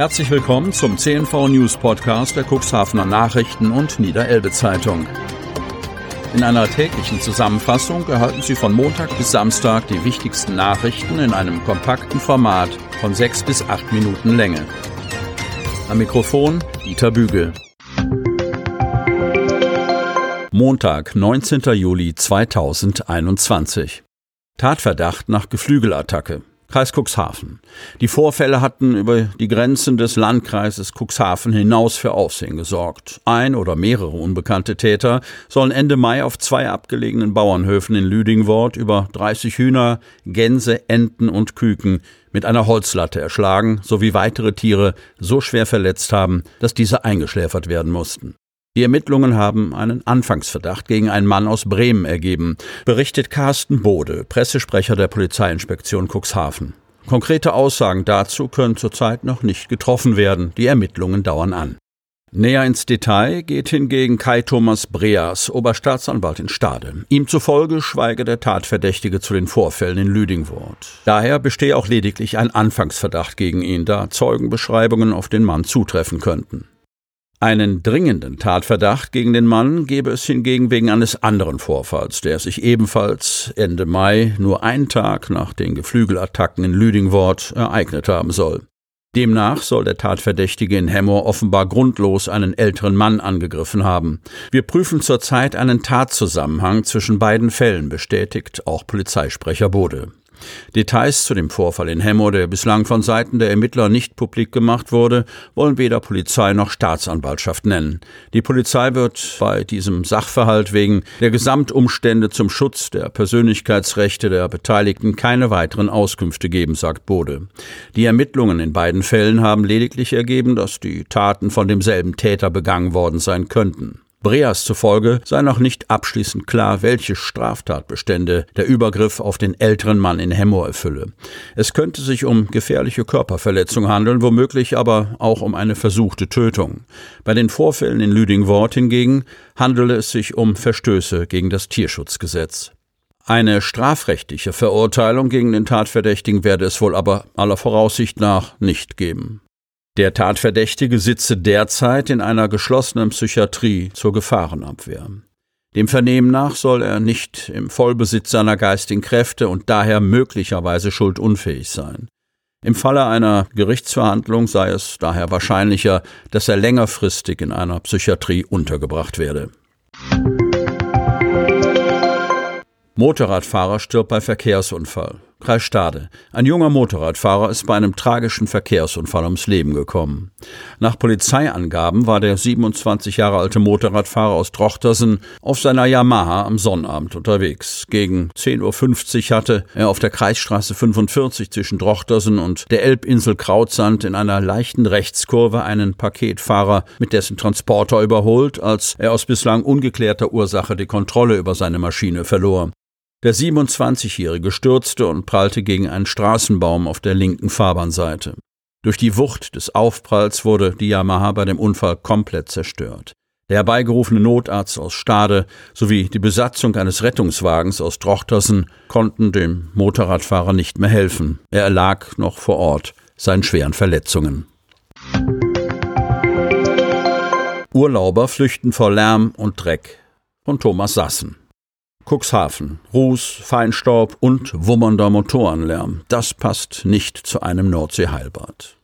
Herzlich willkommen zum CNV News Podcast der Cuxhavener Nachrichten und Niederelbe Zeitung. In einer täglichen Zusammenfassung erhalten Sie von Montag bis Samstag die wichtigsten Nachrichten in einem kompakten Format von sechs bis acht Minuten Länge. Am Mikrofon Dieter Bügel. Montag, 19. Juli 2021. Tatverdacht nach Geflügelattacke. Kreis Cuxhaven. Die Vorfälle hatten über die Grenzen des Landkreises Cuxhaven hinaus für Aufsehen gesorgt. Ein oder mehrere unbekannte Täter sollen Ende Mai auf zwei abgelegenen Bauernhöfen in Lüdingwort über 30 Hühner, Gänse, Enten und Küken mit einer Holzlatte erschlagen sowie weitere Tiere so schwer verletzt haben, dass diese eingeschläfert werden mussten. Die Ermittlungen haben einen Anfangsverdacht gegen einen Mann aus Bremen ergeben, berichtet Carsten Bode, Pressesprecher der Polizeiinspektion Cuxhaven. Konkrete Aussagen dazu können zurzeit noch nicht getroffen werden. Die Ermittlungen dauern an. Näher ins Detail geht hingegen Kai Thomas Breas, Oberstaatsanwalt in Stade. Ihm zufolge schweige der Tatverdächtige zu den Vorfällen in Lüdingwort. Daher bestehe auch lediglich ein Anfangsverdacht gegen ihn, da Zeugenbeschreibungen auf den Mann zutreffen könnten. Einen dringenden Tatverdacht gegen den Mann gebe es hingegen wegen eines anderen Vorfalls, der sich ebenfalls Ende Mai, nur einen Tag nach den Geflügelattacken in Lüdingwort, ereignet haben soll. Demnach soll der Tatverdächtige in Hemmoor offenbar grundlos einen älteren Mann angegriffen haben. Wir prüfen zurzeit einen Tatzusammenhang zwischen beiden Fällen, bestätigt auch Polizeisprecher Bode. Details zu dem Vorfall in Hemmo, der bislang von Seiten der Ermittler nicht publik gemacht wurde, wollen weder Polizei noch Staatsanwaltschaft nennen. Die Polizei wird bei diesem Sachverhalt wegen der Gesamtumstände zum Schutz der Persönlichkeitsrechte der Beteiligten keine weiteren Auskünfte geben, sagt Bode. Die Ermittlungen in beiden Fällen haben lediglich ergeben, dass die Taten von demselben Täter begangen worden sein könnten. Breas zufolge sei noch nicht abschließend klar, welche Straftatbestände der Übergriff auf den älteren Mann in Hemmoor erfülle. Es könnte sich um gefährliche Körperverletzung handeln, womöglich aber auch um eine versuchte Tötung. Bei den Vorfällen in Lüdingwort hingegen handele es sich um Verstöße gegen das Tierschutzgesetz. Eine strafrechtliche Verurteilung gegen den Tatverdächtigen werde es wohl aber aller Voraussicht nach nicht geben. Der Tatverdächtige sitze derzeit in einer geschlossenen Psychiatrie zur Gefahrenabwehr. Dem Vernehmen nach soll er nicht im Vollbesitz seiner geistigen Kräfte und daher möglicherweise schuldunfähig sein. Im Falle einer Gerichtsverhandlung sei es daher wahrscheinlicher, dass er längerfristig in einer Psychiatrie untergebracht werde. Motorradfahrer stirbt bei Verkehrsunfall. Kreis Stade. Ein junger Motorradfahrer ist bei einem tragischen Verkehrsunfall ums Leben gekommen. Nach Polizeiangaben war der 27 Jahre alte Motorradfahrer aus Trochtersen auf seiner Yamaha am Sonnabend unterwegs. Gegen 10.50 Uhr hatte er auf der Kreisstraße 45 zwischen Trochtersen und der Elbinsel Krautsand in einer leichten Rechtskurve einen Paketfahrer mit dessen Transporter überholt, als er aus bislang ungeklärter Ursache die Kontrolle über seine Maschine verlor. Der 27-Jährige stürzte und prallte gegen einen Straßenbaum auf der linken Fahrbahnseite. Durch die Wucht des Aufpralls wurde die Yamaha bei dem Unfall komplett zerstört. Der herbeigerufene Notarzt aus Stade sowie die Besatzung eines Rettungswagens aus Drochtersen konnten dem Motorradfahrer nicht mehr helfen. Er erlag noch vor Ort seinen schweren Verletzungen. Urlauber flüchten vor Lärm und Dreck von Thomas Sassen. Cuxhaven, Ruß, Feinstaub und wummernder Motorenlärm. Das passt nicht zu einem Nordseeheilbad.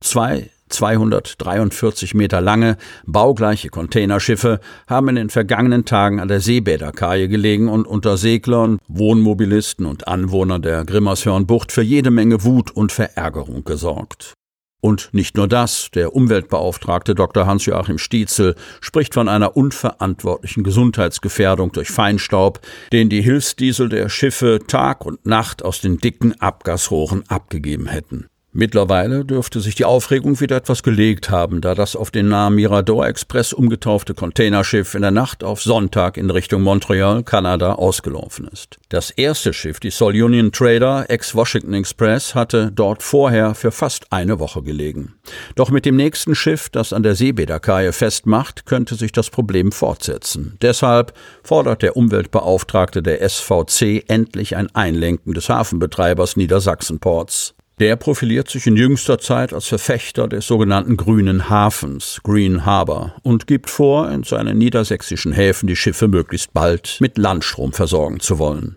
Zwei 243 Meter lange, baugleiche Containerschiffe haben in den vergangenen Tagen an der Seebäderkaje gelegen und unter Seglern, Wohnmobilisten und Anwohnern der Grimmershörnbucht für jede Menge Wut und Verärgerung gesorgt. Und nicht nur das, der Umweltbeauftragte Dr. Hans-Joachim Stietzel spricht von einer unverantwortlichen Gesundheitsgefährdung durch Feinstaub, den die Hilfsdiesel der Schiffe Tag und Nacht aus den dicken Abgasrohren abgegeben hätten. Mittlerweile dürfte sich die Aufregung wieder etwas gelegt haben, da das auf den Namen Mirador Express umgetaufte Containerschiff in der Nacht auf Sonntag in Richtung Montreal, Kanada, ausgelaufen ist. Das erste Schiff, die Sol Union Trader ex-Washington Express, hatte dort vorher für fast eine Woche gelegen. Doch mit dem nächsten Schiff, das an der Seebäderkaje festmacht, könnte sich das Problem fortsetzen. Deshalb fordert der Umweltbeauftragte der SVC endlich ein Einlenken des Hafenbetreibers Niedersachsenports. Der profiliert sich in jüngster Zeit als Verfechter des sogenannten grünen Hafens, Green Harbor, und gibt vor, in seinen niedersächsischen Häfen die Schiffe möglichst bald mit Landstrom versorgen zu wollen.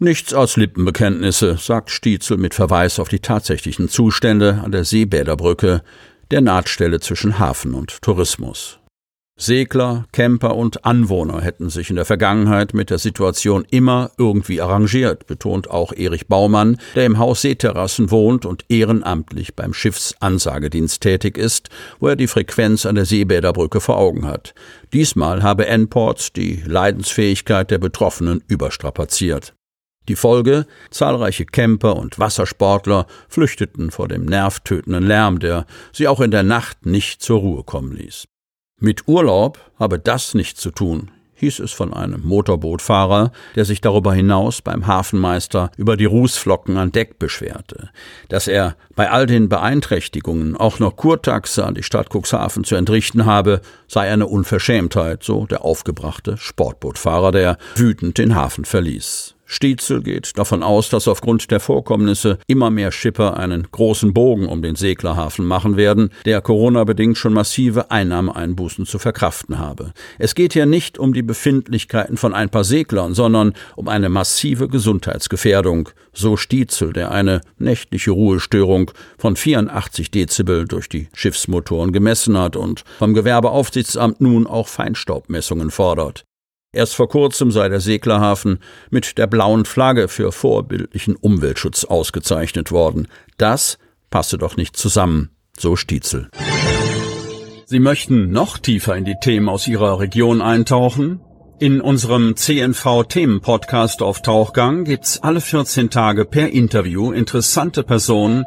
Nichts als Lippenbekenntnisse, sagt Stietzel mit Verweis auf die tatsächlichen Zustände an der Seebäderbrücke, der Nahtstelle zwischen Hafen und Tourismus. Segler, Camper und Anwohner hätten sich in der Vergangenheit mit der Situation immer irgendwie arrangiert, betont auch Erich Baumann, der im Haus Seeterrassen wohnt und ehrenamtlich beim Schiffsansagedienst tätig ist, wo er die Frequenz an der Seebäderbrücke vor Augen hat. Diesmal habe N-Ports die Leidensfähigkeit der Betroffenen überstrapaziert. Die Folge? Zahlreiche Camper und Wassersportler flüchteten vor dem nervtötenden Lärm, der sie auch in der Nacht nicht zur Ruhe kommen ließ. Mit Urlaub habe das nichts zu tun, hieß es von einem Motorbootfahrer, der sich darüber hinaus beim Hafenmeister über die Rußflocken an Deck beschwerte. Dass er bei all den Beeinträchtigungen auch noch Kurtaxe an die Stadt Cuxhaven zu entrichten habe, sei eine Unverschämtheit, so der aufgebrachte Sportbootfahrer, der wütend den Hafen verließ. Stietzel geht davon aus, dass aufgrund der Vorkommnisse immer mehr Schipper einen großen Bogen um den Seglerhafen machen werden, der Corona-bedingt schon massive Einnahmeeinbußen zu verkraften habe. Es geht hier nicht um die Befindlichkeiten von ein paar Seglern, sondern um eine massive Gesundheitsgefährdung, so Stietzel, der eine nächtliche Ruhestörung von 84 Dezibel durch die Schiffsmotoren gemessen hat und vom Gewerbeaufsichtsamt nun auch Feinstaubmessungen fordert. Erst vor kurzem sei der Seglerhafen mit der blauen Flagge für vorbildlichen Umweltschutz ausgezeichnet worden. Das passe doch nicht zusammen, so Stietzel. Sie möchten noch tiefer in die Themen aus Ihrer Region eintauchen? In unserem CNV-Themen-Podcast auf Tauchgang gibt's alle 14 Tage per Interview interessante Personen,